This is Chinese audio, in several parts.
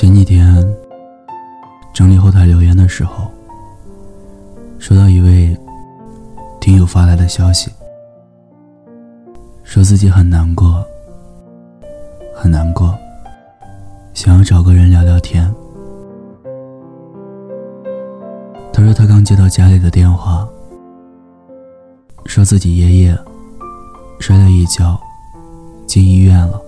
前几天整理后台留言的时候，收到一位听友发来的消息，说自己很难过，很难过，想要找个人聊聊天。他说他刚接到家里的电话，说自己爷爷摔了一跤，进医院了。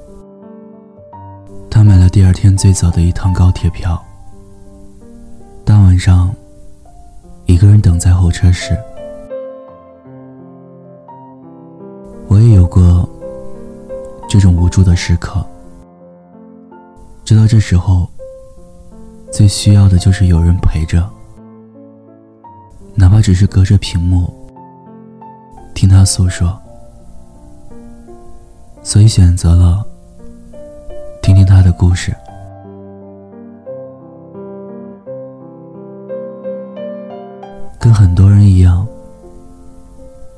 第二天最早的一趟高铁票。大晚上，一个人等在候车室。我也有过这种无助的时刻。知道这时候最需要的就是有人陪着，哪怕只是隔着屏幕听他诉说。所以选择了。听听他的故事。跟很多人一样，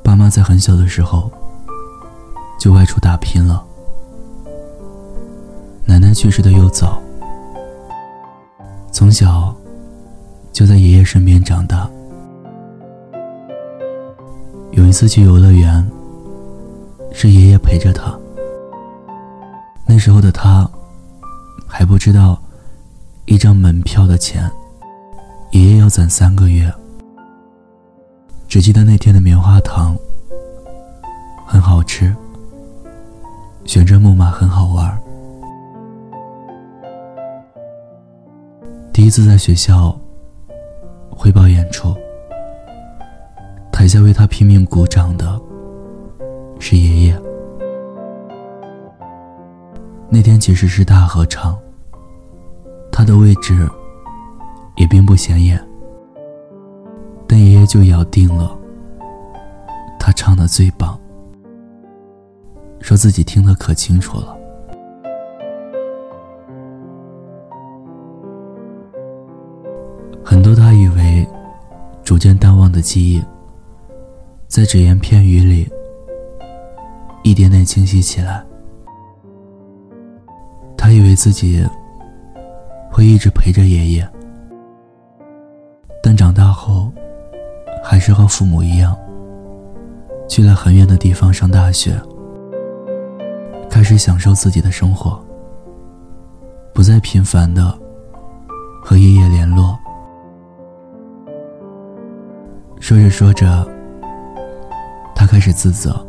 爸妈在很小的时候就外出打拼了。奶奶去世的又早，从小就在爷爷身边长大。有一次去游乐园，是爷爷陪着他。那时候的他，不知道一张门票的钱，爷爷要攒三个月。只记得那天的棉花糖很好吃，旋转木马很好玩。第一次在学校汇报演出，台下为他拼命鼓掌的是爷爷。那天其实是大合唱，他的位置也并不显眼，但爷爷就咬定了他唱的最棒，说自己听得可清楚了。很多他以为逐渐淡忘的记忆，在只言片语里一点点清晰起来。他以为自己会一直陪着爷爷，但长大后，还是和父母一样，去了很远的地方上大学，开始享受自己的生活，不再频繁的和爷爷联络。说着说着，他开始自责，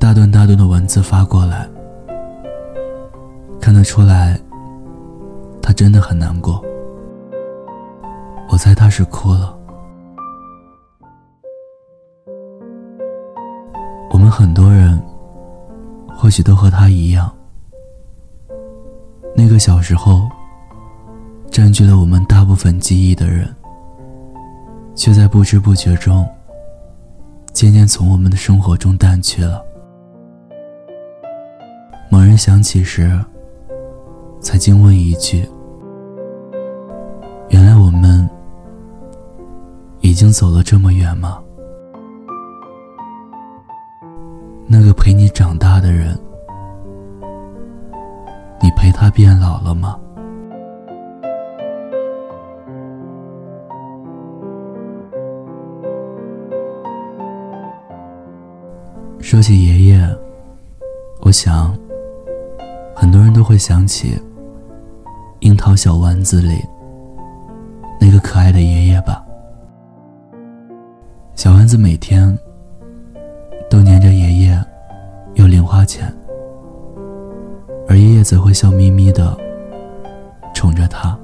大段大段的文字发过来。看得出来，他真的很难过。我猜他是哭了。我们很多人，或许都和他一样，那个小时候占据了我们大部分记忆的人，却在不知不觉中，渐渐从我们的生活中淡去了。猛然想起时。才惊问一句：“已经走了这么远吗？”那个陪你长大的人，你陪他变老了吗？说起爷爷，我想，很多人都会想起。樱桃小丸子里那个可爱的爷爷吧。小丸子每天都黏着爷爷要零花钱，而爷爷则会笑眯眯的宠着他，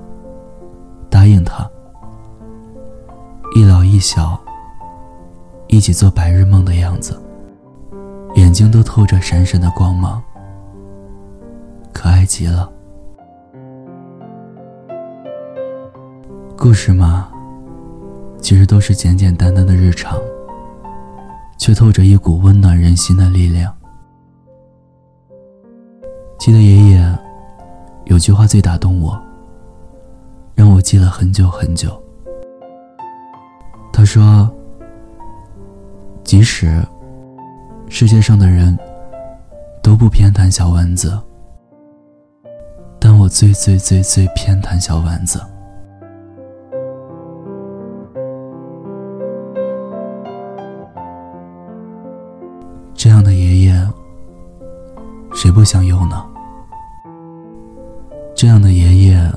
答应他一老一小一起做白日梦的样子，眼睛都透着闪闪的光芒，可爱极了。故事嘛，其实都是简简单单的日常，却透着一股温暖人心的力量。记得爷爷有句话最打动我，让我记了很久很久。他说：“即使世界上的人都不偏袒小丸子，但我最最最最偏袒小丸子。这样的爷爷，谁不想有呢？这样的爷爷，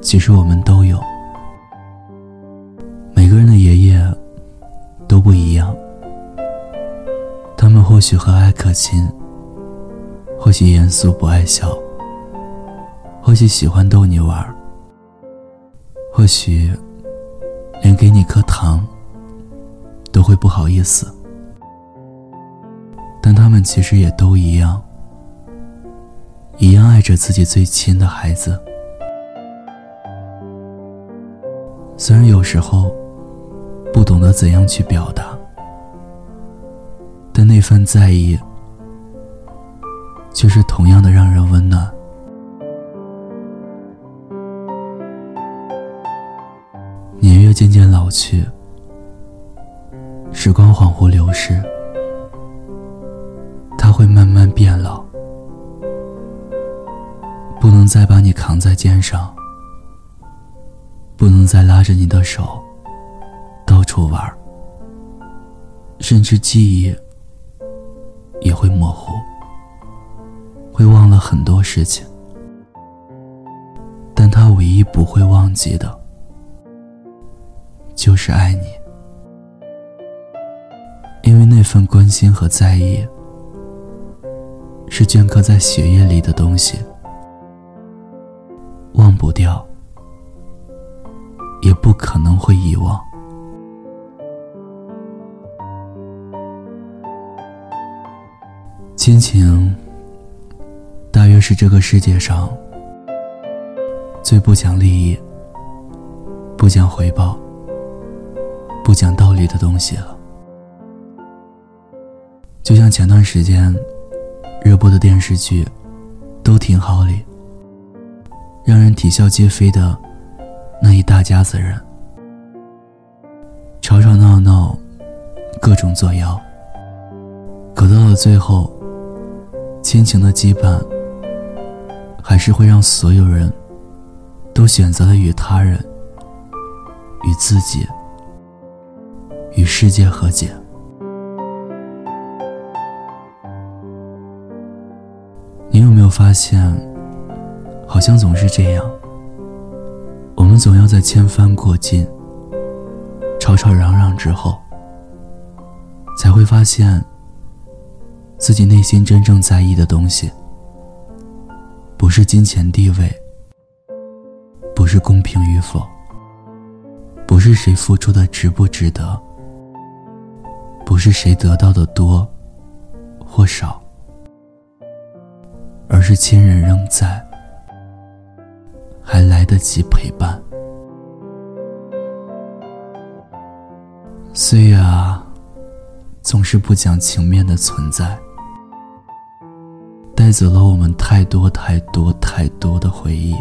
其实我们都有。每个人的爷爷都不一样，他们或许和蔼可亲，或许严肃不爱笑，或许喜欢逗你玩或许连给你颗糖都会不好意思。但他们其实也都一样，一样爱着自己最亲的孩子。虽然有时候不懂得怎样去表达，但那份在意却是同样的让人温暖。年月渐渐老去，时光恍惚流逝。会慢慢变老，不能再把你扛在肩上，不能再拉着你的手到处玩，甚至记忆也会模糊，会忘了很多事情。但他唯一不会忘记的，就是爱你，因为那份关心和在意。是镌刻在血液里的东西，忘不掉，也不可能会遗忘。亲情，大约是这个世界上最不讲利益、不讲回报、不讲道理的东西了。就像前段时间。热播的电视剧，都挺好里，让人啼笑皆非的那一大家子人，吵吵闹闹，各种作妖，可到了最后，亲情的羁绊，还是会让所有人都选择了与他人、与自己、与世界和解。发现，好像总是这样？我们总要在千帆过尽、吵吵嚷嚷之后，才会发现自己内心真正在意的东西，不是金钱地位，不是公平与否，不是谁付出的值不值得，不是谁得到的多或少。而是亲人仍在，还来得及陪伴。岁月啊，总是不讲情面的存在，带走了我们太多太多太多的回忆，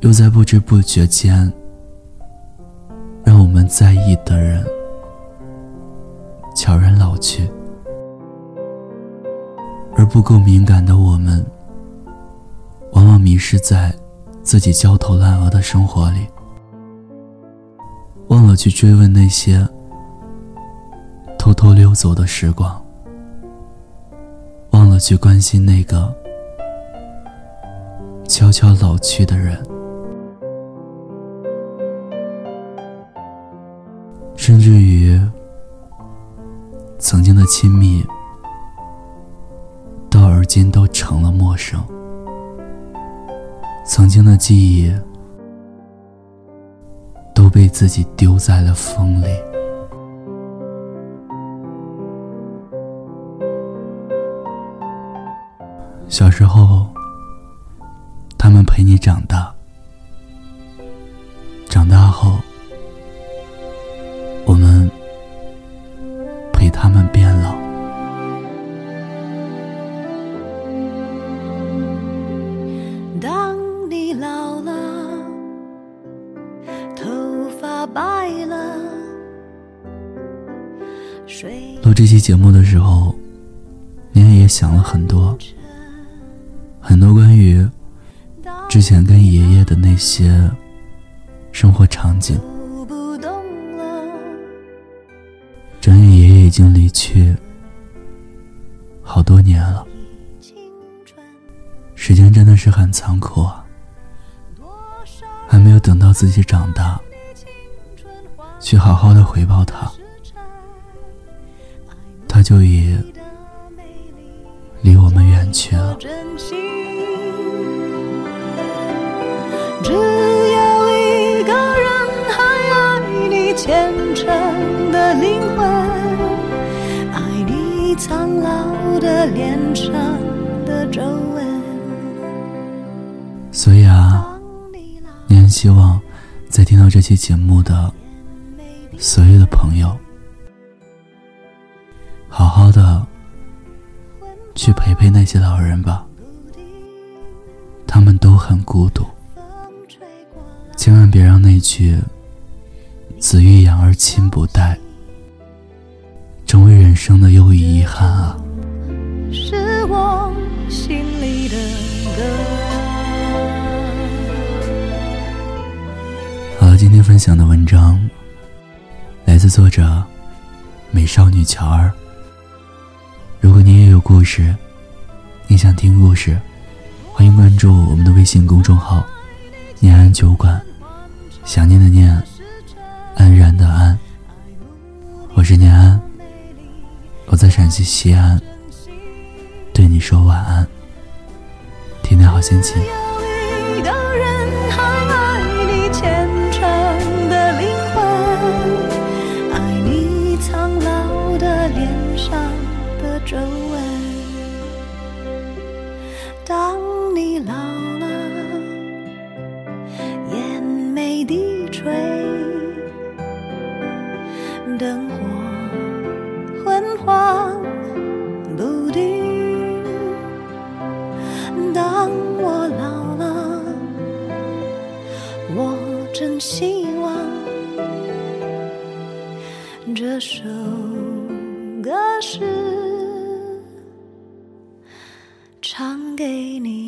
又在不知不觉间，让我们在意的人悄然老去。而不够敏感的我们，往往迷失在自己焦头烂额的生活里，忘了去追问那些偷偷溜走的时光，忘了去关心那个悄悄老去的人，甚至于曾经的亲密。生，曾经的记忆都被自己丢在了风里。小时候，他们陪你长大，长大后，节目的时候，年也想了很多。很多关于之前跟爷爷的那些生活场景。转眼爷爷已经离去好多年了，时间真的是很残酷啊！还没有等到自己长大，去好好的回报他，他就已离我们远去了。只有一个人还爱你虔诚的灵魂，爱你苍老的脸上的皱纹。所以啊，你很希望在听到这期节目的所有的朋友，好好的去陪陪那些老人吧，他们都很孤独。千万别让那句“子欲养而亲不待”成为人生的又一遗憾啊！是我心里的歌。好了，今天分享的文章来自作者美少女乔儿。故事，你想听故事，欢迎关注我们的微信公众号“念安酒馆”。想念的念，安然的安。我是念安，我在陕西西安，对你说晚安，天天好心情。当你老。了，眼眉低垂，灯火昏黄不定。当我老了，我真希望这首歌是唱给你。